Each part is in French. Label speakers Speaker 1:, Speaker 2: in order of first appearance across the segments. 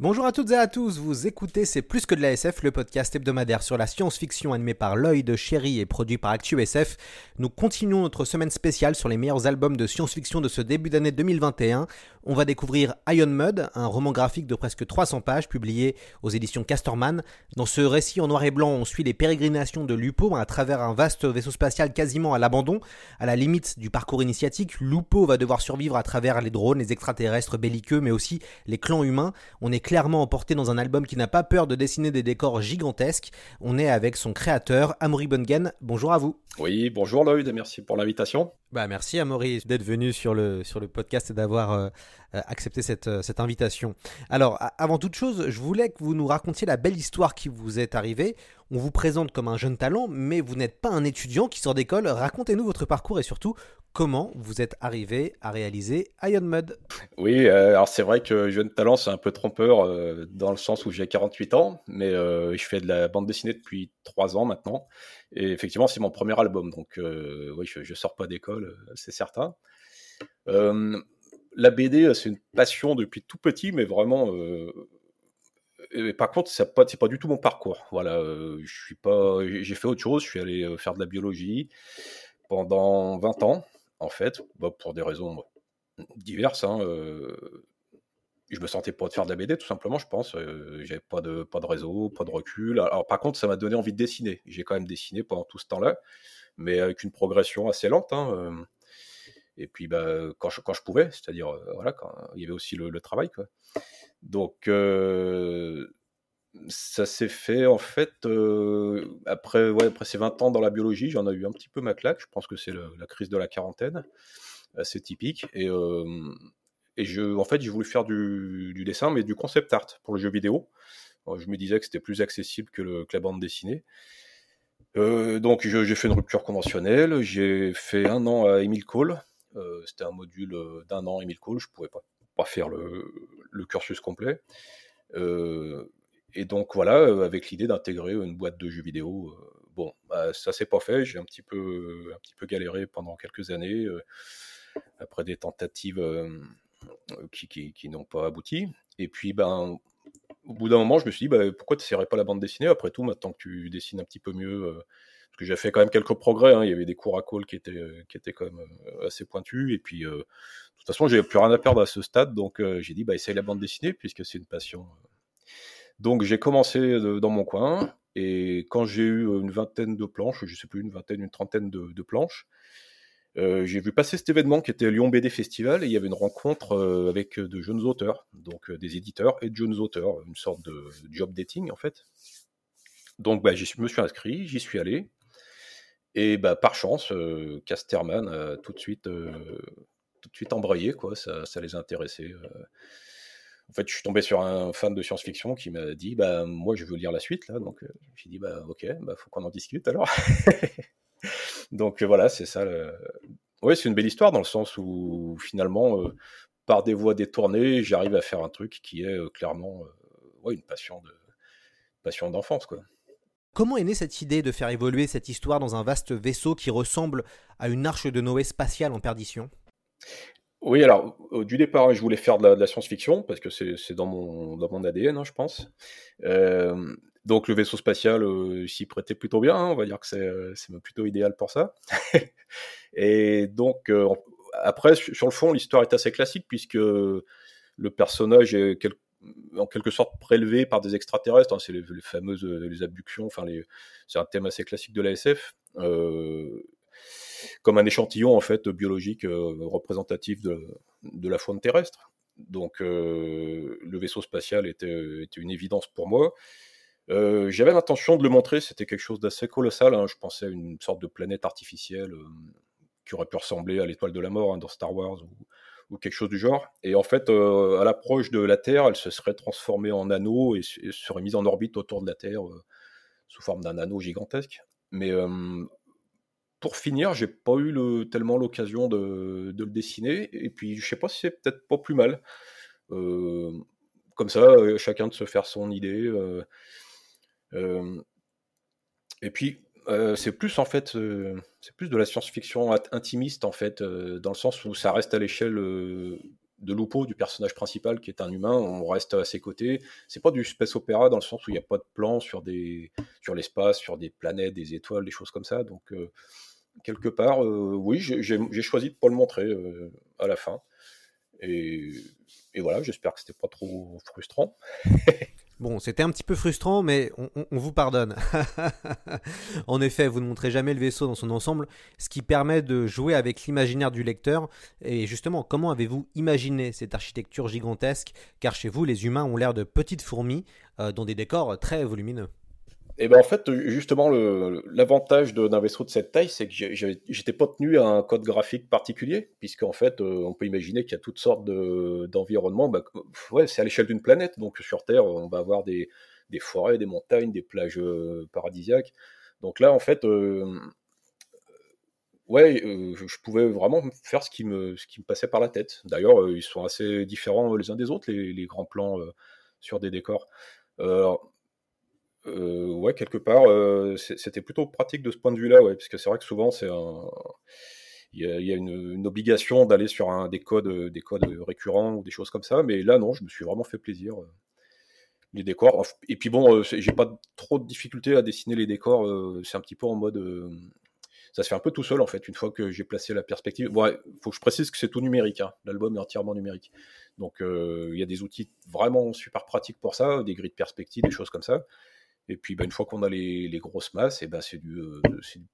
Speaker 1: Bonjour à toutes et à tous, vous écoutez C'est plus que de la SF, le podcast hebdomadaire sur la science-fiction animé par Lloyd Chéri et produit par ActuSF. Nous continuons notre semaine spéciale sur les meilleurs albums de science-fiction de ce début d'année 2021. On va découvrir Iron Mud, un roman graphique de presque 300 pages publié aux éditions Casterman. Dans ce récit en noir et blanc, on suit les pérégrinations de Lupo à travers un vaste vaisseau spatial quasiment à l'abandon. À la limite du parcours initiatique, Lupo va devoir survivre à travers les drones, les extraterrestres belliqueux, mais aussi les clans humains. On est clairement emporté dans un album qui n'a pas peur de dessiner des décors gigantesques. On est avec son créateur, Amaury Bongen. Bonjour à vous.
Speaker 2: Oui, bonjour Lloyd, merci pour l'invitation.
Speaker 1: Bah merci Amaury d'être venu sur le, sur le podcast et d'avoir euh, accepté cette, euh, cette invitation. Alors, avant toute chose, je voulais que vous nous racontiez la belle histoire qui vous est arrivée. On vous présente comme un jeune talent, mais vous n'êtes pas un étudiant qui sort d'école. Racontez-nous votre parcours et surtout comment vous êtes arrivé à réaliser Iron Mud.
Speaker 2: Oui, alors c'est vrai que jeune talent, c'est un peu trompeur dans le sens où j'ai 48 ans, mais je fais de la bande dessinée depuis 3 ans maintenant. Et effectivement, c'est mon premier album, donc oui, je, ne sors pas d'école, c'est certain. La BD, c'est une passion depuis tout petit, mais vraiment. par contre, c'est pas, pas du tout mon parcours. Voilà, je suis pas, j'ai fait autre chose. Je suis allé faire de la biologie pendant 20 ans, en fait, bah, pour des raisons diverses. Hein, je me sentais pas de faire de la BD, tout simplement, je pense. Euh, j'avais pas de, pas de réseau, pas de recul. Alors, par contre, ça m'a donné envie de dessiner. J'ai quand même dessiné pendant tout ce temps-là, mais avec une progression assez lente. Hein, euh. Et puis, bah, quand, je, quand je pouvais, c'est-à-dire, euh, voilà, il y avait aussi le, travail, quoi. Donc, ça s'est fait, en fait, après, ouais, après ces 20 ans dans la biologie, j'en ai eu un petit peu ma claque. Je pense que c'est la crise de la quarantaine, assez typique. Et et je, en fait, j'ai voulu faire du, dessin, mais du concept art pour le jeu vidéo. je me disais que c'était plus accessible que, la bande dessinée. Euh, donc j'ai fait une rupture conventionnelle. J'ai fait un an à Emile Cole. Euh, c'était un module euh, d'un an Emile Cole. Je pouvais pas, faire le, cursus complet. et donc voilà, avec l'idée d'intégrer une boîte de jeux vidéo. bon, bah, ça s'est pas fait. J'ai un petit peu, galéré pendant quelques années. après des tentatives euh, qui, n'ont pas abouti. Et puis, ben, au bout d'un moment, je me suis dit, bah, pourquoi tu n'essaierais pas la bande dessinée? Après tout, maintenant que tu dessines un petit peu mieux, euh, parce que j'ai fait quand même quelques progrès. Hein. il y avait des cours à call qui étaient, euh, qui étaient quand même assez pointus. Et puis, de toute façon, j'avais plus rien à perdre à ce stade. Donc, j'ai dit, bah, essaye la bande dessinée, puisque c'est une passion. Donc, j'ai commencé dans mon coin. Et quand j'ai eu une vingtaine de planches, je sais plus, une vingtaine, une trentaine de planches, euh, j'ai vu passer cet événement qui était Lyon BD Festival et il y avait une rencontre euh, avec de jeunes auteurs, donc euh, des éditeurs et de jeunes auteurs, une sorte de job dating en fait. Donc bah, je me suis inscrit, j'y suis allé et bah, par chance, Casterman a tout de suite, tout de suite embrayé quoi, ça, ça les a intéressés. En fait, je suis tombé sur un fan de science-fiction qui m'a dit bah moi je veux lire la suite là, donc j'ai dit bah ok, bah faut qu'on en discute alors. Donc euh, voilà, c'est ça. Oui, c'est une belle histoire dans le sens où finalement, euh, par des voies détournées, j'arrive à faire un truc qui est euh, clairement une passion de passion d'enfance, quoi.
Speaker 1: Comment est née cette idée de faire évoluer cette histoire dans un vaste vaisseau qui ressemble à une arche de Noé spatiale en perdition?
Speaker 2: Oui, alors du départ, je voulais faire de la, science-fiction parce que c'est dans mon, ADN, hein, je pense. Donc le vaisseau spatial euh, s'y prêtait plutôt bien, hein, on va dire que c'est euh, plutôt idéal pour ça. et donc euh, après, sur le fond, l'histoire est assez classique puisque le personnage est en quelque sorte prélevé par des extraterrestres. Hein, c'est les, fameuses les abductions, enfin c'est un thème assez classique de la SF. comme un échantillon en fait biologique représentatif de, la faune terrestre. Donc le vaisseau spatial était, une évidence pour moi. Euh, J'avais l'intention de le montrer, c'était quelque chose d'assez colossal. hein. Je pensais à une sorte de planète artificielle euh, qui aurait pu ressembler à l'étoile de la mort hein, dans Star Wars ou quelque chose du genre. Et en fait, euh, à l'approche de la Terre, elle se serait transformée en anneau et, serait mise en orbite autour de la Terre euh, sous forme d'un anneau gigantesque. Mais euh, pour finir, j'ai pas eu le- tellement l'occasion de, de le dessiner. Et puis, je sais pas si c'est peut-être pas plus mal. Comme ça, chacun de se faire son idée. et puis, euh, c'est plus en fait, euh, c'est plus de la science-fiction int- intimiste en fait, euh, dans le sens où ça reste à l'échelle de Lupo, du personnage principal, qui est un humain. On reste à ses côtés. C'est pas du space opéra dans le sens où il n'y a pas de plan sur des, sur l'espace, sur des planètes, des étoiles, des choses comme ça. Donc quelque part, oui, j'ai choisi de pas le montrer à la fin. Et, et voilà, j'espère que c'était pas trop frustrant.
Speaker 1: Bon, c'était un petit peu frustrant, mais on, vous pardonne. en effet, vous ne montrez jamais le vaisseau dans son ensemble, ce qui permet de jouer avec l'imaginaire du lecteur. Et justement, comment avez-vous imaginé cette architecture gigantesque? Car chez vous, les humains ont l'air de petites fourmis, euh, dans des décors très volumineux.
Speaker 2: Et ben en fait, justement, l'avantage de- d'un vaisseau de cette taille, c'est que j'étais pas tenu à un code graphique particulier, puisqu'en fait, euh, on peut imaginer qu'il y a toutes sortes de- d'environnements. Bah, comme- ouais, c'est à l'échelle d'une planète, donc sur Terre, on va avoir des, des forêts, des montagnes, des plages euh, paradisiaques. Donc là, en fait, euh, ouais, je pouvais vraiment faire ce qui me, ce qui me passait par la tête. D'ailleurs, ils sont assez différents les uns des autres, les, les grands plans sur des décors. Euh, euh, ouais, quelque part, euh, c'était plutôt pratique de ce point de vue-là, ouais, parce que c'est vrai que souvent, c'est il y a, il une, obligation d'aller sur un, des codes, euh, des codes récurrents ou des choses comme ça, mais là, non, je me suis vraiment fait plaisir. Les décors, et puis bon, j'ai pas trop de difficulté à dessiner les décors. c'est un petit peu en mode, ça se fait un peu tout seul en fait, une fois que j'ai placé la perspective. Ouais, faut que je précise que c'est tout numérique. hein. L'album est entièrement numérique. Donc il y a des outils vraiment super pratiques pour ça, des grilles de perspective, des choses comme ça. Et puis bah, une fois qu'on a les, grosses masses, et ben c'est euh,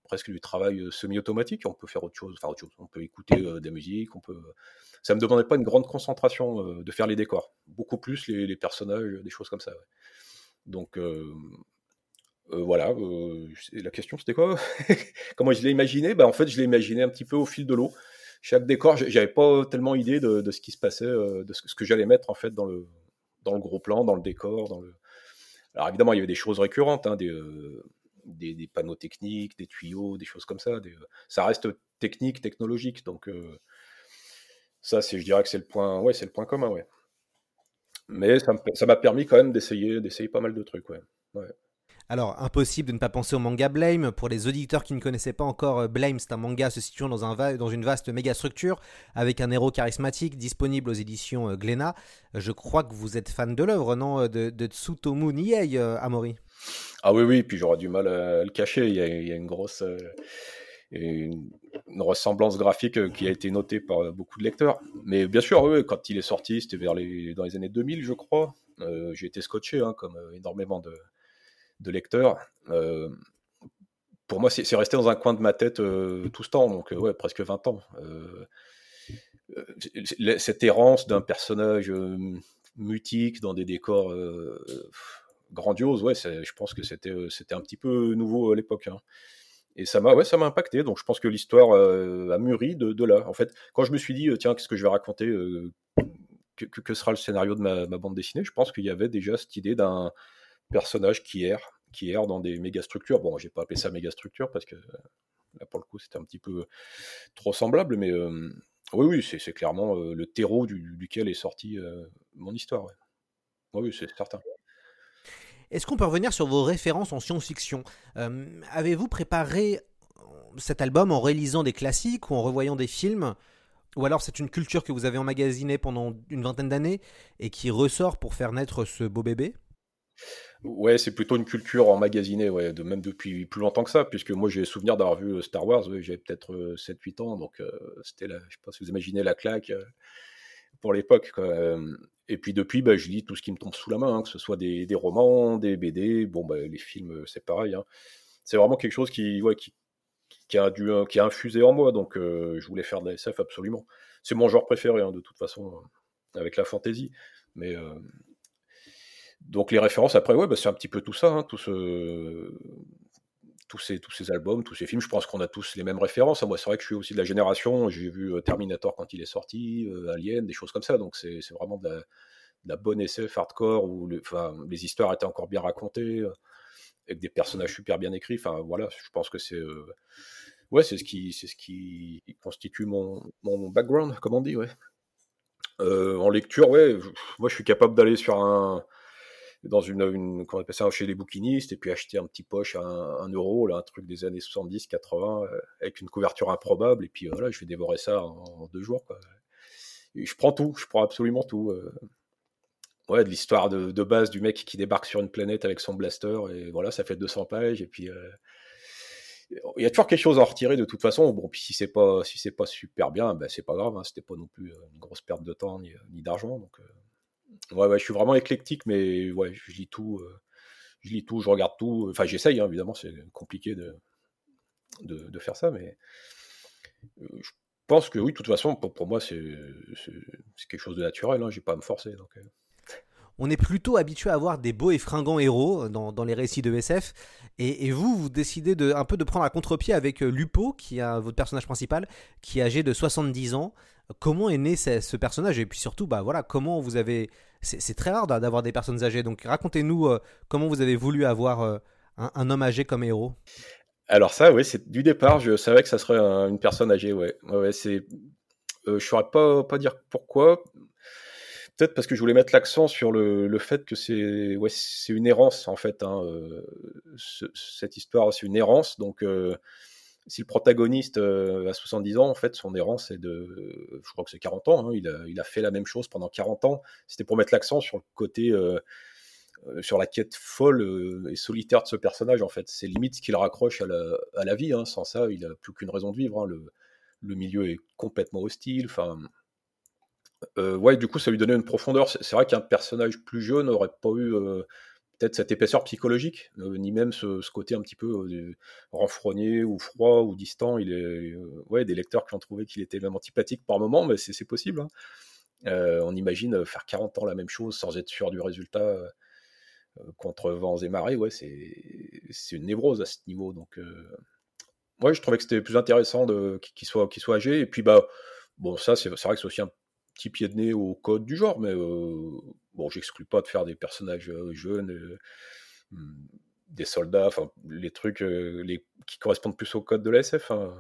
Speaker 2: presque du travail euh, semi-automatique. On peut faire autre chose, enfin autre chose. On peut écouter euh, des musiques, on peut. Ça me demandait pas une grande concentration de faire les décors, beaucoup plus les, personnages, des choses comme ça. Donc voilà. la question c'était quoi? Comment je l'ai imaginé? Bah, en fait je l'ai imaginé un petit peu au fil de l'eau. Chaque décor, j'avais pas tellement idée de, de ce qui se passait, de ce, que- ce que j'allais mettre en fait dans le dans le gros plan, dans le décor, dans le. Alors évidemment, il y avait des choses récurrentes, hein, des, euh, des, des panneaux techniques, des tuyaux, des choses comme ça. euh, ça reste technique, technologique, donc euh, ça, je dirais que c'est le point, ouais, c'est le point commun, ouais. Mais ça m'a permis quand même d'essayer, d'essayer pas mal de trucs, ouais.
Speaker 1: Alors, impossible de ne pas penser au manga Blame. Pour les auditeurs qui ne connaissaient pas encore, euh, Blame, c'est un manga se situant dans, un dans une vaste méga structure avec un héros charismatique disponible aux éditions euh, Glénat. Euh, Je crois que vous êtes fan de l'œuvre, non De, de Tsutomu Niei, euh, Amori
Speaker 2: Ah oui, oui, puis j'aurais du mal à, le cacher. Il y a, une grosse euh, une, ressemblance graphique euh, qui a été notée par euh, beaucoup de lecteurs. Mais bien sûr, quand il est sorti, c'était vers les, dans les années 2000, je crois. Euh, J'ai été scotché, hein, comme euh, énormément de, de lecteurs. Euh, pour moi, c'est resté dans un coin de ma tête euh, tout ce temps, donc euh, ouais, presque 20 ans. Cette errance d'un personnage mutique dans des décors grandioses, ouais, je pense que c'était c'était un petit peu nouveau à l'époque. hein. Et ça m'a ouais, impacté, donc je pense que l'histoire a mûri de, là. En fait, quand je me suis dit, tiens, qu'est-ce que je vais raconter que, sera le scénario de ma bande dessinée Je pense qu'il y avait déjà cette idée d'un personnage qui erre, qui erre dans des méga structures. Bon, j'ai pas appelé ça méga structure parce que euh, là, pour le coup, c'était un petit peu trop semblable, mais euh, oui, oui, c'est clairement euh, le terreau du- duquel est sortie euh, mon histoire. Oui, c'est certain.
Speaker 1: Est-ce qu'on peut revenir sur vos références en science-fiction? Avez-vous préparé cet album en réalisant des classiques ou en revoyant des films? Ou alors c'est une culture que vous avez emmagasinée pendant une vingtaine d'années et qui ressort pour faire naître ce beau bébé?
Speaker 2: Ouais, c'est plutôt une culture emmagasinée, ouais, de, même depuis plus longtemps que ça, puisque moi j'ai souvenir d'avoir vu euh, Star Wars, j'avais peut-être euh, 7-8 ans, donc euh, c'était la, je sais pas si vous imaginez la claque euh, pour l'époque. Euh, Et puis depuis, bah, je lis tout ce qui me tombe sous la main, hein, que ce soit des, romans, des BD, bon, bah, les films, euh, c'est pareil. hein. C'est vraiment quelque chose qui, ouais, qui, a, euh, qui a infusé en moi, donc euh, je voulais faire de la SF absolument. C'est mon genre préféré, hein, de toute façon, euh, avec la fantasy. Mais euh, Donc les références, après, ouais, bah, c'est un petit peu tout ça, hein, tout ce, tous ces, tous ces albums, tous ces films, je pense qu'on a tous les mêmes références. Moi, c'est vrai que je suis aussi de la génération, j'ai vu euh, Terminator quand il est sorti, euh, Alien, des choses comme ça, donc c'est vraiment de la, bonne SF hardcore où le, les histoires étaient encore bien racontées, euh, avec des personnages super bien écrits. Enfin, voilà, je pense que c'est. ouais, c'est ce, qui, ce qui constitue mon, mon background, comme on dit, ouais. en lecture, ouais, moi je suis capable d'aller sur un dans une, une comment on appelle ça, chez les bouquinistes, et puis acheter un petit poche à un, euro, là, un truc des années 70, 80, euh, avec une couverture improbable, et puis euh, voilà, je vais dévorer ça en, deux jours. Quoi. je prends tout, je prends absolument tout. Euh. Ouais, de l'histoire de, base du mec qui débarque sur une planète avec son blaster, et voilà, ça fait 200 pages, et puis il y a toujours quelque chose à en retirer de toute façon. Bon, puis si c'est pas si pas super bien, ben c'est pas grave. Hein, C'était pas non plus une grosse perte de temps ni d'argent. Donc Ouais, je suis vraiment éclectique, mais ouais, je lis tout. Euh, je lis tout, je regarde tout. Enfin, j'essaye, hein, évidemment, c'est compliqué de, faire ça, mais euh, je pense que oui, de toute façon, pour, moi, c'est quelque chose de naturel. Hein, J'ai pas à me forcer. Euh.
Speaker 1: On est plutôt habitué à avoir des beaux et fringants héros dans, les récits de SF. Et, vous, vous décidez de, un peu de prendre à contre-pied avec Lupo, qui est votre personnage principal, qui est âgé de 70 ans. Comment est né ce, personnage Et puis surtout, bah voilà, comment vous avez c'est très rare d'avoir des personnes âgées. Donc racontez-nous euh, comment vous avez voulu avoir euh, un, homme âgé comme héros.
Speaker 2: Alors ça, oui, c'est du départ, je savais que ça serait une personne âgée, ouais. ouais, c'est, euh, je saurais pas pas dire pourquoi. Peut-être parce que je voulais mettre l'accent sur le, fait que c'est ouais, c'est une errance en fait. Hein, cette histoire, c'est une errance, donc si le protagoniste euh, a 70 ans, en fait, son errance c'est de, je crois que c'est 40 ans, hein, il, a, fait la même chose pendant 40 ans. C'était pour mettre l'accent sur le côté, euh, euh, sur la quête folle et solitaire de ce personnage, en fait. C'est limite ce qu'il raccroche à la, à la vie. Hein. Sans ça, il n'a plus qu'une raison de vivre. Hein. Le, le, milieu est complètement hostile. Enfin, ouais, du coup, ça lui donnait une profondeur. C'est vrai qu'un personnage plus jeune n'aurait pas eu peut-être cette épaisseur psychologique, euh, ni même ce, côté un petit peu euh, renfrogné ou froid ou distant. Il est, euh, ouais, des lecteurs qui ont trouvé qu'il était même antipathique par moment, mais c'est possible. Hein. on imagine faire 40 ans la même chose sans être sûr du résultat contre vents et marées. Ouais, c'est une névrose à ce niveau. Donc, ouais, je trouvais que c'était plus intéressant qu'il soit, qu'il soit âgé. Et puis, bah, bon, ça, c'est vrai que c'est aussi un petit pied de nez au code du genre, mais bon, j'exclus pas de faire des personnages jeunes, hmm, des soldats, enfin, les trucs qui correspondent plus au code de la SF. Hein.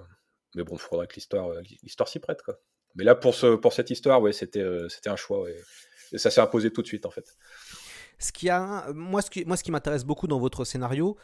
Speaker 2: Mais bon, il faudra que l'histoire, l'histoire s'y prête, quoi. Mais là, pour, ce, pour cette histoire, ouais, c'était, c'était un choix, Et ça s'est imposé tout de suite, en fait.
Speaker 1: Ce qui a, moi, ce qui, moi, ce qui m'intéresse beaucoup dans votre scénario,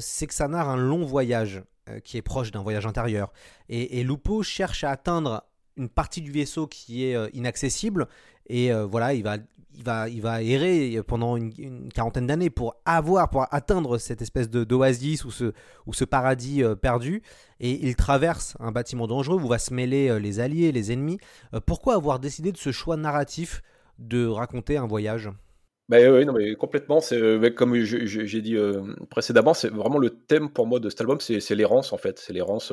Speaker 1: c'est que ça narre un long voyage qui est proche d'un voyage intérieur. Et, Lupo cherche à atteindre une partie du vaisseau qui est inaccessible. Et voilà, il va, il va, il va errer pendant une, quarantaine d'années pour avoir, pour atteindre cette espèce d'oasis ou ce, ou ce paradis euh, perdu. Et il traverse un bâtiment dangereux où va se mêler euh, les alliés, les ennemis. Euh, pourquoi avoir décidé de ce choix narratif de raconter un voyage?
Speaker 2: Bah, oui, non, mais complètement. C'est comme j'ai dit précédemment, c'est vraiment le thème pour moi de cet album, c'est l'errance en fait, c'est l'errance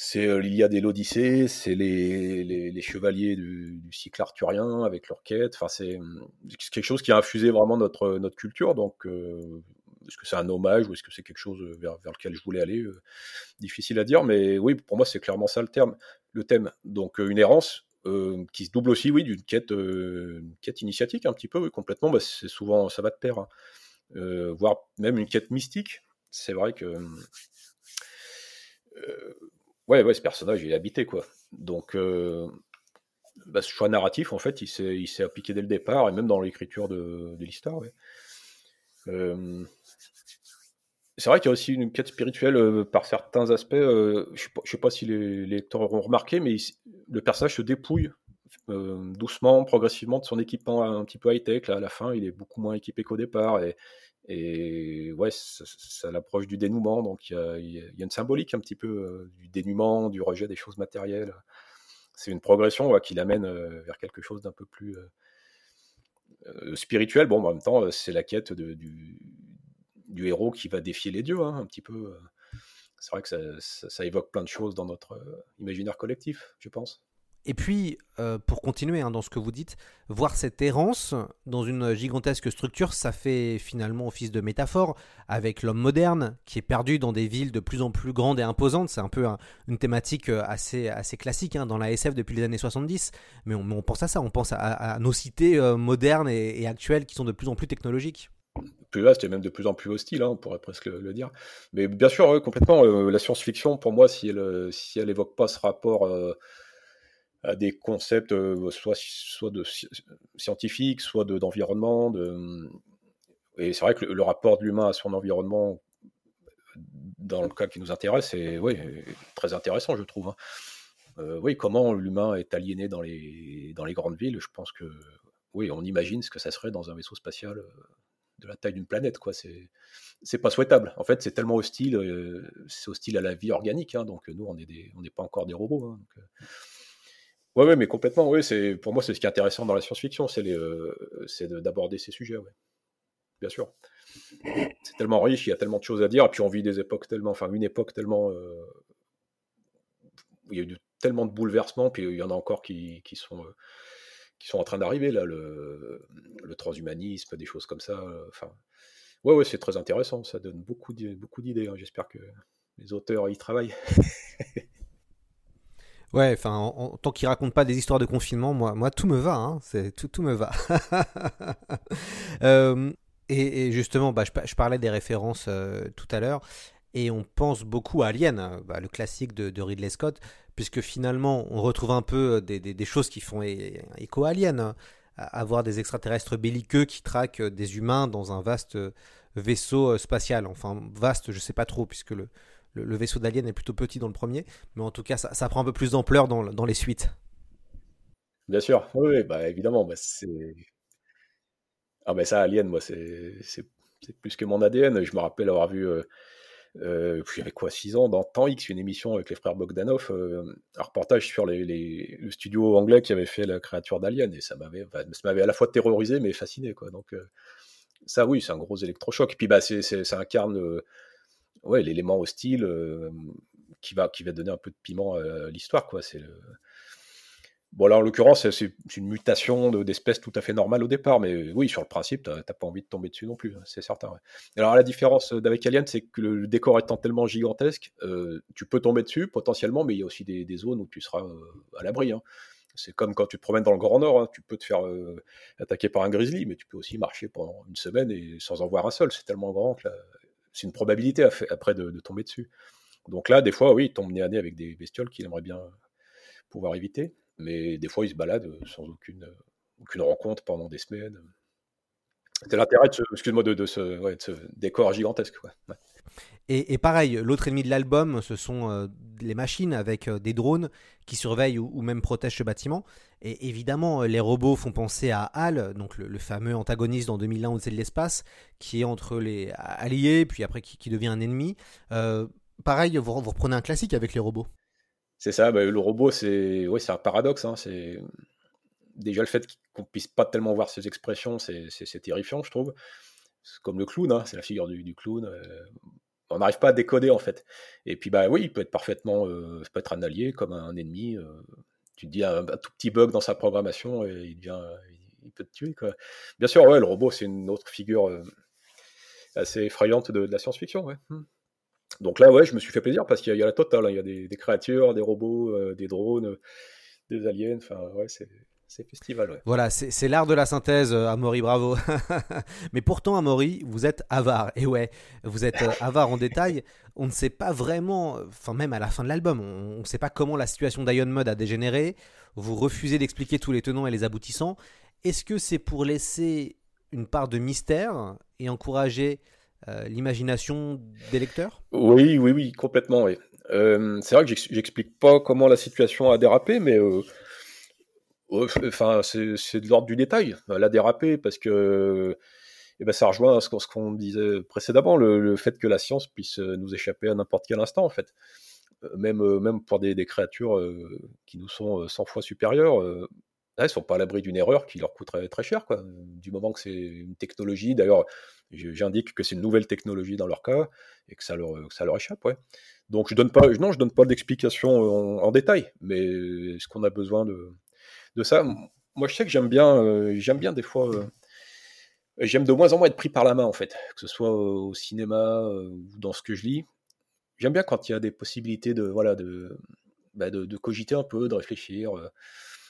Speaker 2: c'est euh, l'Iliade et l'Odyssée, c'est les, les, chevaliers du, cycle arthurien avec leur quête. Enfin, c'est quelque chose qui a infusé vraiment notre, notre culture. Donc, euh, est-ce que c'est un hommage ou est-ce que c'est quelque chose vers, vers, lequel je voulais aller euh, Difficile à dire, mais oui, pour moi, c'est clairement ça le terme, le thème. Donc, une errance qui se double aussi, oui, d'une quête, quête initiatique un petit peu, oui, complètement. Bah, c'est souvent, ça va de pair, hein. voire même une quête mystique. C'est vrai que ouais, ouais, ce personnage, il est habité, quoi. Donc, euh, bah, ce choix narratif, en fait, il s'est appliqué dès le départ, et même dans l'écriture de, l'histoire. Euh, c'est vrai qu'il y a aussi une quête spirituelle euh, par certains aspects. je ne sais, pas si les, lecteurs auront remarqué, mais le personnage se dépouille doucement, progressivement de son équipement un petit peu high-tech. à la fin, il est beaucoup moins équipé qu'au départ. Et, et ouais, ça, l'approche du dénouement, donc il y, a, une symbolique un petit peu euh, du dénouement, du rejet des choses matérielles. C'est une progression qui l'amène euh, vers quelque chose d'un peu plus euh, spirituel. Bon, en même temps, c'est la quête du, héros qui va défier les dieux, hein, un petit peu. C'est vrai que ça, évoque plein de choses dans notre imaginaire collectif, je pense.
Speaker 1: Et puis, euh, pour continuer hein, dans ce que vous dites, voir cette errance dans une gigantesque structure, ça fait finalement office de métaphore avec l'homme moderne qui est perdu dans des villes de plus en plus grandes et imposantes. C'est un peu une thématique euh, assez, assez classique hein, dans la SF depuis les années 70, mais on, pense à ça, on pense à, nos cités euh, modernes et, actuelles qui sont de plus en plus technologiques
Speaker 2: plus vaste et même de plus en plus hostile, hein, on pourrait presque le, dire. Mais bien sûr, complètement, la science-fiction, pour moi, si elle, si elle évoque pas ce rapport à des concepts euh, soit, soit de scientifiques, soit d'environnement. De, et c'est vrai que le, rapport de l'humain à son environnement, dans le cas qui nous intéresse, est oui, très intéressant, je trouve. Hein. Euh, oui, comment l'humain est aliéné dans les, dans les grandes villes, je pense que oui, on imagine ce que ça serait dans un vaisseau spatial euh, de la taille d'une planète, quoi. C'est, pas souhaitable. En fait, c'est tellement hostile, c'est hostile à la vie organique. Hein, donc nous, on n'est on n'est pas encore des robots. Hein, Ouais, ouais, mais complètement, oui, c'est, pour moi, c'est ce qui est intéressant dans la science-fiction, c'est, euh, d'aborder ces sujets. Bien sûr. C'est tellement riche, il y a tellement de choses à dire, et puis on vit des époques tellement, enfin, une époque tellement. Euh, il y a eu tellement de bouleversements, puis il y en a encore qui, sont. Euh, qui sont en train d'arriver là, le, transhumanisme, des choses comme ça. Enfin, ouais, ouais, c'est très intéressant. Ça donne beaucoup, beaucoup d'idées. Hein. J'espère que les auteurs y travaillent.
Speaker 1: Ouais, enfin, en, tant qu'il raconte pas des histoires de confinement, moi, moi tout me va, hein, c'est tout, tout me va. Euh, et, justement, bah, je, parlais des références euh, tout à l'heure, et on pense beaucoup à Alien, hein, bah, le classique de, Ridley Scott, puisque finalement, on retrouve un peu des, des, choses qui font écho à Alien, hein, avoir des extraterrestres belliqueux qui traquent des humains dans un vaste vaisseau spatial. Enfin, vaste, je sais pas trop, puisque le, le, vaisseau d'Alien est plutôt petit dans le premier, mais en tout cas, ça, prend un peu plus d'ampleur dans, les suites.
Speaker 2: Bien sûr, oui, bah, évidemment, bah, c'est. Ah, mais ça, Alien, moi, c'est plus que mon ADN. Je me rappelle avoir vu. Euh, euh, j'avais quoi, 6 ans, dans Temps X, une émission avec les frères Bogdanov, euh, un reportage sur le studio anglais qui avait fait la créature d'Alien, et ça m'avait m'avait à la fois terrorisé mais fasciné. Quoi. Donc, ça, oui, c'est un gros électrochoc. Et puis, bah, c'est, ça incarne ouais, l'élément hostile qui, va, qui va donner un peu de piment à l'histoire. quoi. C'est Bon, là, en l'occurrence, c'est une mutation d'espèce tout à fait normale au départ, mais oui, sur le principe, t'as pas envie de tomber dessus non plus, hein, c'est certain. Alors, la différence d'avec Alien, c'est que le, décor étant tellement gigantesque, tu peux tomber dessus potentiellement, mais il y a aussi des, zones où tu seras à l'abri. Hein. C'est comme quand tu te promènes dans le Grand Nord, hein, tu peux te faire attaquer par un grizzly, mais tu peux aussi marcher pendant une semaine et sans en voir un seul. C'est tellement grand que c'est une probabilité après de, tomber dessus. Donc là, des fois, oui, il tombe nez à nez avec des bestioles qu'il aimerait bien pouvoir éviter, mais des fois, il se balade sans aucune, aucune rencontre pendant des semaines. C'est l'intérêt de ce, de, ce, décor gigantesque.
Speaker 1: Et, pareil, l'autre ennemi de l'album, ce sont euh, les machines avec euh, des drones qui surveillent ou, même protègent ce bâtiment. Et évidemment, euh, les robots font penser à HAL, donc le, fameux antagoniste dans 2001 Odyssée de l'espace, qui est entre les alliés, puis après qui, devient un ennemi. pareil, vous, reprenez un classique avec les robots.
Speaker 2: C'est ça, bah, le robot, c'est ouais, un paradoxe. Hein, c'est déjà le fait qu'on puisse pas tellement voir ses expressions, c'est terrifiant, je trouve. Comme le clown, hein, c'est la figure du, clown on n'arrive pas à décoder en fait. Et puis bah oui, il peut être parfaitement, euh, peut être un allié comme un ennemi. Euh, tu te dis un, tout petit bug dans sa programmation et il vient, il peut te tuer quoi. Bien sûr, ouais, le robot c'est une autre figure euh, assez effrayante de, la science-fiction. Hmm. Donc là, ouais, je me suis fait plaisir parce qu'il y, a la totale. Hein. Il y a des, des créatures, des robots, des drones, des aliens. Enfin, ouais, c'est c'est festival.
Speaker 1: Voilà, c'est l'art de la synthèse, euh, Amaury, bravo. Mais pourtant, Amaury, vous êtes avare. Et ouais, vous êtes euh, avare en détail. On ne sait pas vraiment, enfin même à la fin de l'album, on ne sait pas comment la situation d'Ion Mud a dégénéré. Vous refusez d'expliquer tous les tenants et les aboutissants. Est-ce que c'est pour laisser une part de mystère et encourager euh, l'imagination des lecteurs?
Speaker 2: Oui, oui, oui, complètement. Oui. c'est vrai que j'explique pas comment la situation a dérapé, mais Enfin, c'est de l'ordre du détail. Elle a dérapé parce que eh ben, ça rejoint ce qu'on disait précédemment, le, fait que la science puisse nous échapper à n'importe quel instant, en fait. Euh, même, euh, même pour des, créatures euh, qui nous sont 100 fois supérieures, ils ne sont pas à l'abri d'une erreur qui leur coûterait très cher, quoi. Du moment que c'est une technologie, d'ailleurs, j'indique que c'est une nouvelle technologie dans leur cas et que ça leur, ça leur échappe. Donc je donne pas, non, je donne pas d'explication en, en, détail, mais est-ce qu'on a besoin de, de ça Moi, je sais que j'aime bien, euh, j'aime bien des fois, euh, j'aime de moins en moins être pris par la main en fait, que ce soit au cinéma ou dans ce que je lis. J'aime bien quand il y a des possibilités de, voilà, de, bah, de, cogiter un peu, de réfléchir, euh,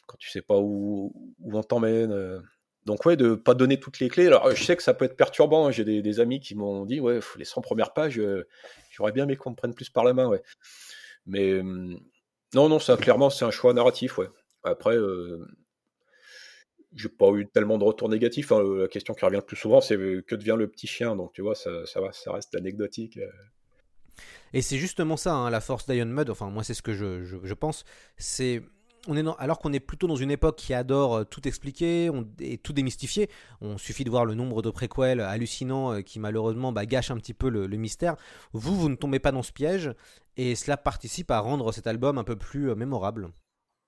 Speaker 2: quand tu sais pas où, on t'emmène. Donc ouais, de pas donner toutes les clés. Alors je sais que ça peut être perturbant. Hein. J'ai des, amis qui m'ont dit ouais, les 100 premières pages, j'aurais bien aimé qu'on me prenne plus par la main, ouais. Mais non, non, ça clairement c'est un choix narratif, ouais. Après, euh, j'ai pas eu tellement de retours négatifs. Hein. La question qui revient le plus souvent, c'est que devient le petit chien? Donc tu vois, ça, ça va, ça reste anecdotique.
Speaker 1: Et c'est justement ça, hein, la force d'Iron Mud. Enfin, moi, c'est ce que je, pense. C'est on est alors qu'on est plutôt dans une époque qui adore tout expliquer et tout démystifier, on suffit de voir le nombre de préquels hallucinants qui malheureusement bah, gâchent un petit peu le, mystère. Vous, vous ne tombez pas dans ce piège et cela participe à rendre cet album un peu plus mémorable.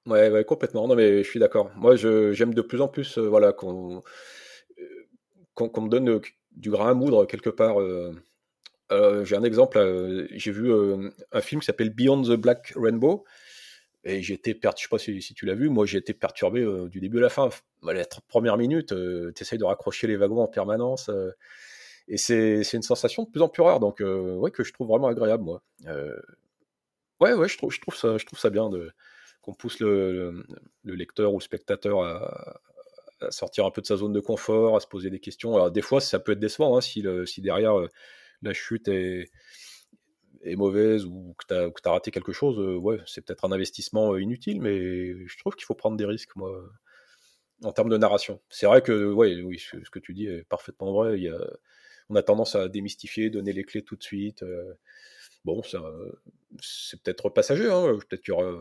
Speaker 2: Ouais, complètement. Non, mais je suis d'accord. Moi, j'aime de plus en plus euh, voilà, qu'on qu qu me donne du grain à moudre quelque part. Euh, euh, J'ai un exemple. J'ai vu un film qui s'appelle Beyond the Black Rainbow et j'étais perturbé, je sais pas si, tu l'as vu, moi j'ai été perturbé euh, du début à la fin. Les 30 premières minutes, euh, tu essayes de raccrocher les wagons en permanence. Euh, et c'est une sensation de plus en plus rare, donc ouais, que je trouve vraiment agréable, moi. ouais, ouais, je trouve, je trouve, ça, je trouve ça bien qu'on pousse le, le, le, lecteur ou le spectateur à, sortir un peu de sa zone de confort, à se poser des questions. Alors des fois, ça peut être décevant hein, si, derrière la chute est mauvaise ou que tu as, raté quelque chose, euh, ouais, c'est peut-être un investissement euh, inutile, mais je trouve qu'il faut prendre des risques, moi, en termes de narration. C'est vrai que, ouais, oui, ce, que tu dis est parfaitement vrai. Il y on a tendance à démystifier, donner les clés tout de suite. Euh, bon, c'est peut-être passager, hein, peut-être qu'il y aura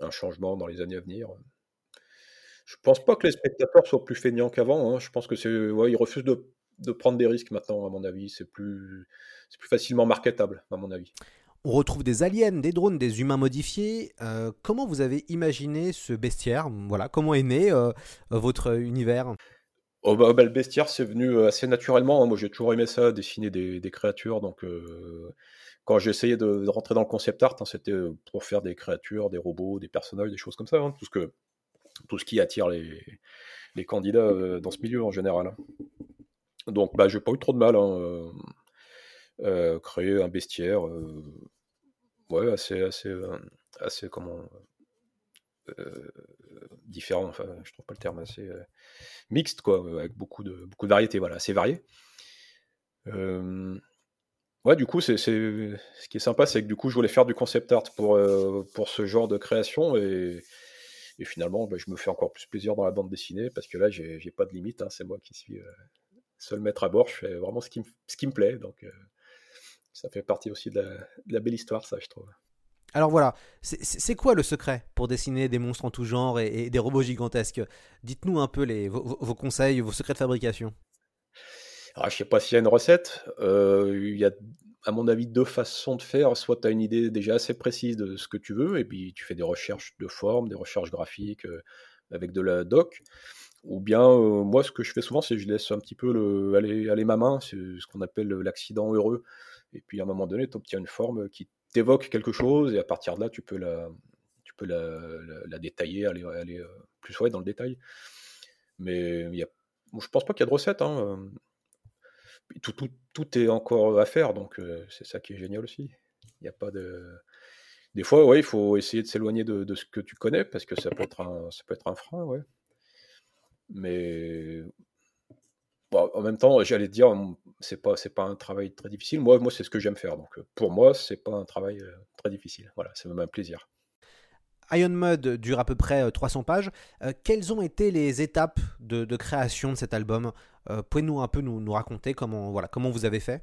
Speaker 2: un changement dans les années à venir. Je pense pas que les spectateurs soient plus feignants qu'avant. Hein. Je pense que c'est, ils refusent de prendre des risques maintenant, à mon avis. C'est plus, c'est plus facilement marketable, à mon avis.
Speaker 1: On retrouve des aliens, des drones, des humains modifiés. Euh, comment vous avez imaginé ce bestiaire? Voilà, comment est né euh, votre univers?
Speaker 2: Oh Le bestiaire, c'est venu euh, assez naturellement. Moi, j'ai toujours aimé ça, dessiner des, créatures. Donc, euh, quand j'ai essayé de, rentrer dans le concept art, hein, c'était pour faire des créatures, des robots, des personnages, des choses comme ça. Hein, tout, ce qui attire les, candidats dans ce milieu en général. Hein. Donc, bah, j'ai pas eu trop de mal. Hein, euh, euh, créer un bestiaire, euh, ouais, assez, assez, assez, comment, différent. Enfin, je trouve pas le terme assez mixte, quoi, avec beaucoup de, beaucoup de variétés, voilà, assez varié. Ouais, du coup, c'est, ce qui est sympa, c'est que du coup, je voulais faire du concept art pour, euh, pour ce genre de création et, et finalement, bah, je me fais encore plus plaisir dans la bande dessinée parce que là, j'ai, pas de limite, hein, c'est moi qui suis euh, seul maître à bord, je fais vraiment ce qui, ce qui me plaît, donc euh, ça fait partie aussi de la, belle histoire, ça, je trouve.
Speaker 1: Alors voilà, c'est quoi le secret pour dessiner des monstres en tout genre et, des robots gigantesques? Dites-nous un peu les, vos, conseils, vos secrets de fabrication.
Speaker 2: Alors, je sais pas s'il y a une recette. Euh, il y a, à mon avis, deux façons de faire. Soit tu as une idée déjà assez précise de ce que tu veux, et puis tu fais des recherches de forme, des recherches graphiques euh, avec de la doc. Ou bien, euh, moi, ce que je fais souvent, c'est que je laisse un petit peu le, aller, aller ma main, c'est ce qu'on appelle l'accident heureux. Et puis, à un moment donné, tu obtiens une forme qui t'évoque quelque chose, et à partir de là, tu peux la, tu peux la, la, détailler, aller, aller plus ouais, dans le détail. Mais y a, je pense pas qu'il y a de recette. Hein. Tout, tout, tout, est encore à faire, donc euh, c'est ça qui est génial aussi. Il n'y a pas de. Des fois, ouais, il faut essayer de s'éloigner de, de, ce que tu connais, parce que ça peut être un, ça peut être un frein, ouais. Mais bon, en même temps, j'allais te dire, c'est pas, c'est pas un travail très difficile. Moi, moi c'est ce que j'aime faire. Donc, pour moi, c'est pas un travail très difficile. Voilà, c'est même un plaisir.
Speaker 1: Iron Mud dure à peu près 300 pages. Euh, quelles ont été les étapes de, de création de cet album? Euh, Pouvez-nous un peu nous, nous, raconter comment, voilà, comment vous avez fait?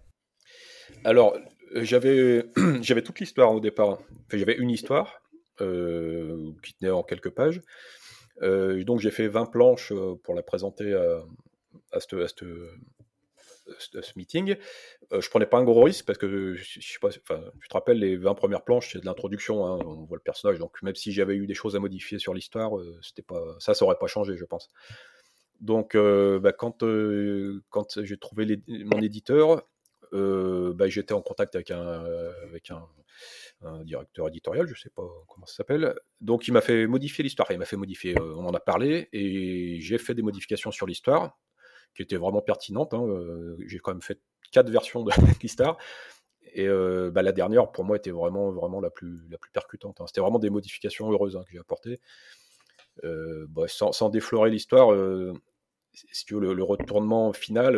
Speaker 2: Alors, j'avais, j'avais toute l'histoire au départ. Enfin, j'avais une histoire euh, qui tenait en quelques pages. Euh, donc j'ai fait 20 planches pour la présenter à, à, ce, meeting. Euh, je prenais pas un gros risque parce que je, sais pas, tu te rappelles les 20 premières planches, c'est de l'introduction, hein, on voit le personnage. Donc même si j'avais eu des choses à modifier sur l'histoire, euh, pas ça, ça aurait pas changé, je pense. Donc euh, bah, quand euh, quand j'ai trouvé mon éditeur, bah, j'étais en contact avec un directeur éditorial, je sais pas comment ça s'appelle. Donc il m'a fait modifier l'histoire. Il m'a fait modifier, on en a parlé et j'ai fait des modifications sur l'histoire qui étaient vraiment pertinentes. hein, euh, J'ai quand même fait quatre versions de l'histoire. Et euh, bah, la dernière, pour moi, était vraiment, vraiment la plus, la plus percutante. hein. C'était vraiment des modifications heureuses hein, que j'ai apportées. Euh, bah, sans, sans déflorer l'histoire, euh, si tu le, retournement final,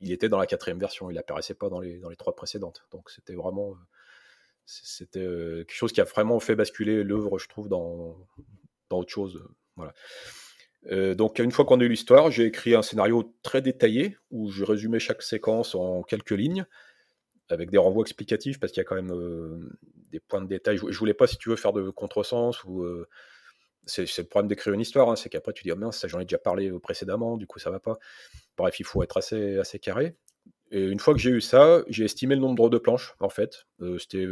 Speaker 2: il était dans la quatrième version. Il apparaissait pas dans les, dans les trois précédentes. Donc c'était vraiment, c'était quelque chose qui a vraiment fait basculer l'œuvre, je trouve, dans, dans autre chose. Voilà. Euh, donc une fois qu'on a eu l'histoire, j'ai écrit un scénario très détaillé où je résumais chaque séquence en quelques lignes avec des renvois explicatifs parce qu'il y a quand même euh, des points de détail. Je, je voulais pas, si tu veux, faire de contresens ou euh, c'est le problème d'écrire une histoire, hein, c'est qu'après tu dis oh mince, ça j'en ai déjà parlé précédemment, du coup ça va pas. Bref, il faut être assez assez carré. Et une fois que j'ai eu ça, j'ai estimé le nombre de planches en fait. C'était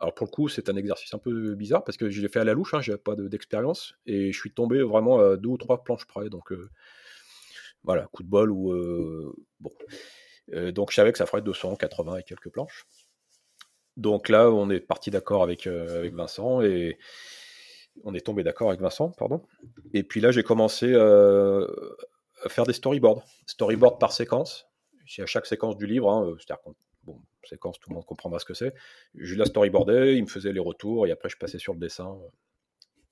Speaker 2: alors pour le coup, c'est un exercice un peu bizarre parce que je l'ai fait à la louche, hein, j'avais pas de- d'expérience et je suis tombé vraiment à deux ou trois planches près. Donc euh, voilà, coup de bol ou euh, bon. Euh, donc je savais que ça ferait 280 et quelques planches. Donc là, on est parti d'accord avec, avec Vincent et on est tombé d'accord avec Vincent, pardon. Et puis là, j'ai commencé à faire des storyboards, storyboard par séquence. C'est à chaque séquence du livre, hein, c'est-à-dire bon, séquence, tout le monde comprendra ce que c'est. Je la storyboardais, il me faisait les retours et après je passais sur le dessin.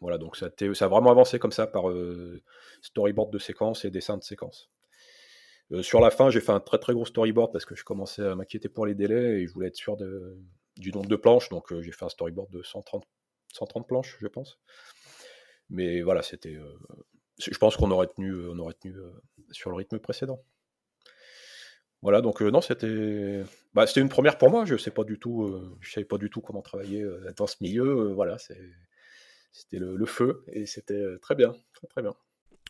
Speaker 2: Voilà, donc ça a, vraiment avancé comme ça par euh, storyboard de séquence et dessin de séquence. Euh, sur la fin, j'ai fait un très très gros storyboard parce que je commençais à m'inquiéter pour les délais et je voulais être sûr du nombre de planches. Donc euh, j'ai fait un storyboard de 130, 130 planches, je pense. Mais voilà, c'était. je pense qu'on aurait tenu, aurait tenu sur le rythme précédent. Voilà, donc euh, non, c'était, bah, c'était une première pour moi. Je sais pas du tout, euh, je savais pas du tout comment travailler euh, dans ce milieu. voilà, c'était le, le feu et c'était très bien, très très bien.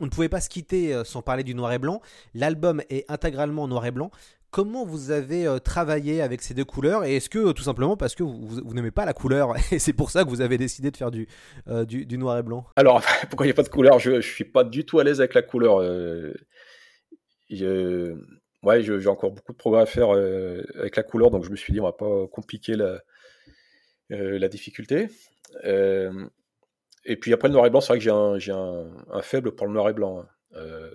Speaker 1: On ne pouvait pas se quitter sans parler du noir et blanc. L'album est intégralement noir et blanc. Comment vous avez travaillé avec ces deux couleurs Et est-ce que tout simplement parce que vous, vous- vous n'aimez pas la couleur et c'est pour ça que vous avez décidé de faire du, euh, du, du noir et blanc?
Speaker 2: Alors, pourquoi il n'y a pas de couleur? Je ne suis pas du tout à l'aise avec la couleur. euh, je- ouais, j'ai encore beaucoup de progrès à faire euh, avec la couleur, donc je me suis dit, on va pas compliquer la, euh, difficulté. Euh, et puis après, le noir et blanc, c'est vrai que j'ai un, faible pour le noir et blanc. hein.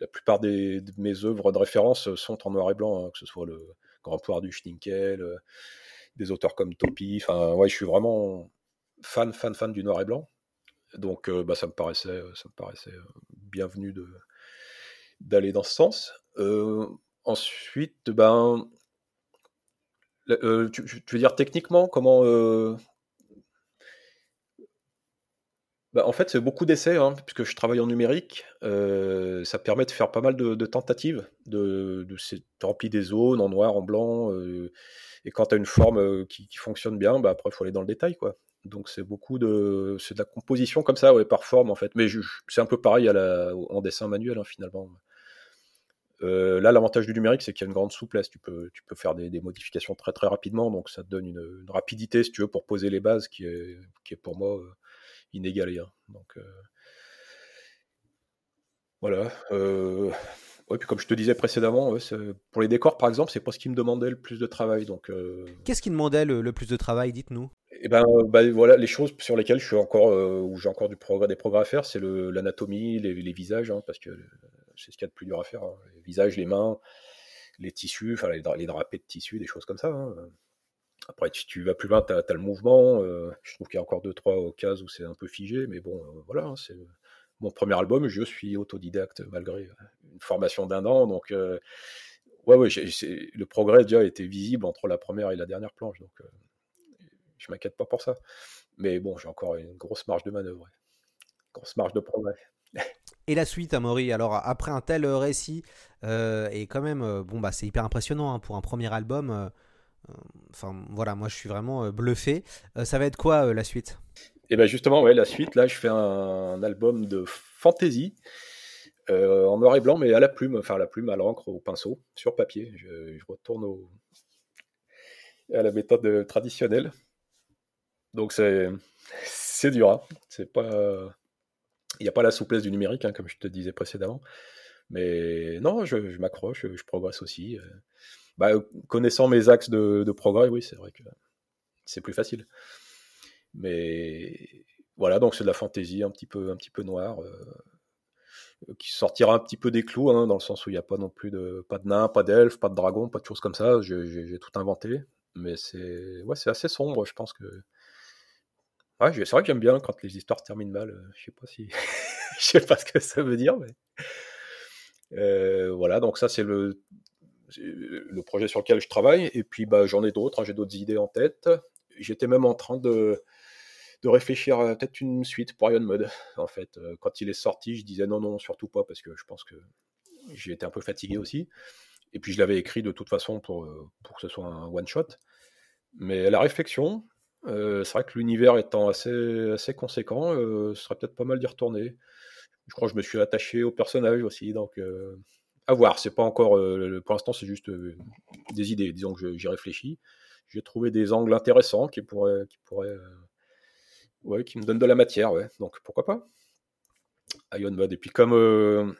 Speaker 2: La plupart des, de mes œuvres de référence sont en noir et blanc, hein, que ce soit le Grand Pouvoir du Schninkel, des auteurs comme Topi. Enfin, ouais, je suis vraiment fan, fan, fan du noir et blanc. Donc, bah, ça me paraissait, ça me paraissait bienvenu de d'aller dans ce sens. Euh, ensuite, ben, euh, tu, veux dire techniquement comment bah, en fait, c'est beaucoup d'essais, hein, puisque je travaille en numérique. ça permet de faire pas mal de, tentatives, de, de, remplir des zones en noir, en blanc. et quand tu as une forme qui, fonctionne bien, bah, après, il faut aller dans le détail. quoi. Donc, c'est beaucoup de, c'est de la composition comme ça, ouais, par forme, en fait. Mais c'est un peu pareil à la, en dessin manuel, hein, finalement. Euh, là, l'avantage du numérique, c'est qu'il y a une grande souplesse. Tu peux, tu peux faire des, des modifications très très rapidement, donc ça te donne une, une rapidité, si tu veux, pour poser les bases, qui est, qui est pour moi euh, inégalée. hein. Donc euh, voilà. Ouais, puis comme je te disais précédemment, pour les décors, par exemple, c'est pas ce qui me demandait le plus de travail. Donc
Speaker 1: Qu'est-ce qui demandait le, le plus de travail Dites-nous?
Speaker 2: et ben, euh, bah, voilà, les choses sur lesquelles je suis encore, où j'ai encore du progrès, des progrès à faire, c'est le- l'anatomie, les, les visages, hein, parce que c'est ce qu'il y a de plus dur à faire. hein. Les visages, les mains, les tissus, enfin les, dra- les drapés de tissus, des choses comme ça. hein. Après, si tu vas plus loin, tu as, le mouvement. euh, je trouve qu'il y a encore deux, trois occasions où c'est un peu figé, mais bon, euh, voilà, hein, c'est mon premier album. Je suis autodidacte malgré euh, une formation d'un an, donc ouais, ouais, le progrès déjà était visible entre la première et la dernière planche, donc je m'inquiète pas pour ça. Mais bon, j'ai encore une grosse marge de manœuvre, grosse marge de progrès.
Speaker 1: Et la suite, Amaury, alors après un tel euh, récit, euh, et quand même, euh, bon, bah, c'est hyper impressionnant hein, pour un premier album. euh, Enfin, voilà, moi je suis vraiment bluffé. Ça va être quoi la suite?
Speaker 2: Et bien justement, ouais, la suite, là, je fais un, album de fantasy. En noir et blanc, mais à la plume, enfin à la plume, à l'encre, au pinceau, sur papier. Je, retourne à la méthode traditionnelle. Donc c'est c'est dur. Hein. C'est pas il n'y a pas la souplesse du numérique, hein, comme je te disais précédemment. Mais non, je, m'accroche, je progresse aussi. euh. Bah, connaissant mes axes de, de progrès, oui, c'est vrai que c'est plus facile. Mais voilà, donc c'est de la fantaisie un petit peu, un petit peu noire, euh, qui sortira un petit peu des clous, hein, dans le sens où il n'y a pas non plus de, pas de nains, pas d'elfes, pas de dragons, pas de choses comme ça. J'ai tout inventé, mais c'est, ouais, c'est assez sombre. Je pense que, ouais, c'est vrai que j'aime bien quand les histoires terminent mal. euh, Je sais pas si, je sais pas ce que ça veut dire, mais euh, voilà. Donc ça, c'est le, c'est le projet sur lequel je travaille. Et puis, bah, j'en ai d'autres. hein, j'ai d'autres idées en tête. J'étais même en train de de réfléchir à peut-être une suite pour Iron Mode. En fait, Euh, quand il est sorti, je disais non, non, surtout pas, parce que je pense que j'ai été un peu fatigué aussi. Et puis je l'avais écrit de toute façon pour, euh, pour que ce soit un one-shot. Mais la réflexion, euh, c'est vrai que l'univers étant assez, assez conséquent, euh, ce serait peut-être pas mal d'y retourner. Je crois que je me suis attaché au personnage aussi, donc euh, à voir. C'est pas encore, pour l'instant, c'est juste des idées. Disons que j'y réfléchis. J'ai trouvé des angles intéressants qui pourraient, qui pourraient ouais, qui me donne de la matière. Donc pourquoi pas? Iron Mode. Et puis comme,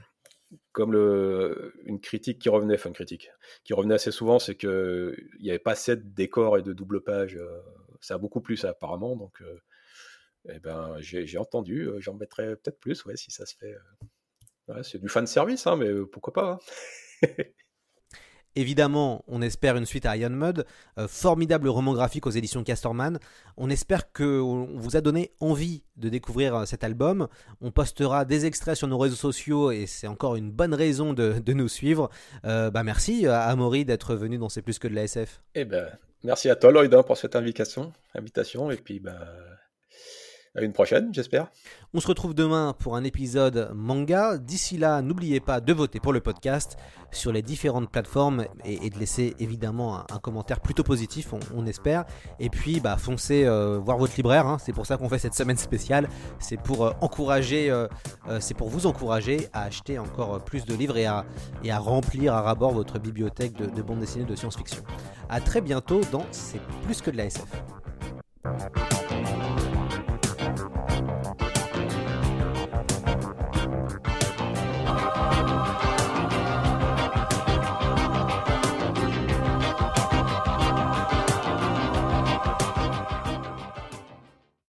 Speaker 2: comme le, une critique qui revenait, une critique, qui revenait assez souvent, c'est que il n'y avait pas assez de décors et de double page. euh, ça a beaucoup plu ça apparemment, donc euh, eh ben, j'ai entendu, euh, j'en mettrai peut-être plus, ouais, si ça se fait. euh. C'est du fan service, hein, mais pourquoi pas hein.
Speaker 1: Évidemment, on espère une suite à Iron Mud, euh, formidable roman graphique aux éditions Casterman. On espère qu'on vous a donné envie de découvrir euh, cet album. On postera des extraits sur nos réseaux sociaux et c'est encore une bonne raison de, de nous suivre. Euh, bah merci à Amaury d'être venu dans C'est plus que de la SF.
Speaker 2: Eh ben, merci à toi Lloyd hein, pour cette invitation, invitation, et puis bah, à une prochaine, j'espère.
Speaker 1: On se retrouve demain pour un épisode manga. D'ici là, n'oubliez pas de voter pour le podcast sur les différentes plateformes et, de laisser évidemment un, commentaire plutôt positif, on, espère. Et puis, bah, foncez euh, voir votre libraire. hein. C'est pour ça qu'on fait cette semaine spéciale. C'est pour euh, encourager, euh, c'est pour vous encourager à acheter encore plus de livres et à, et à remplir à rabord votre bibliothèque de, de bandes dessinées de science-fiction. À très bientôt dans C'est plus que de la SF.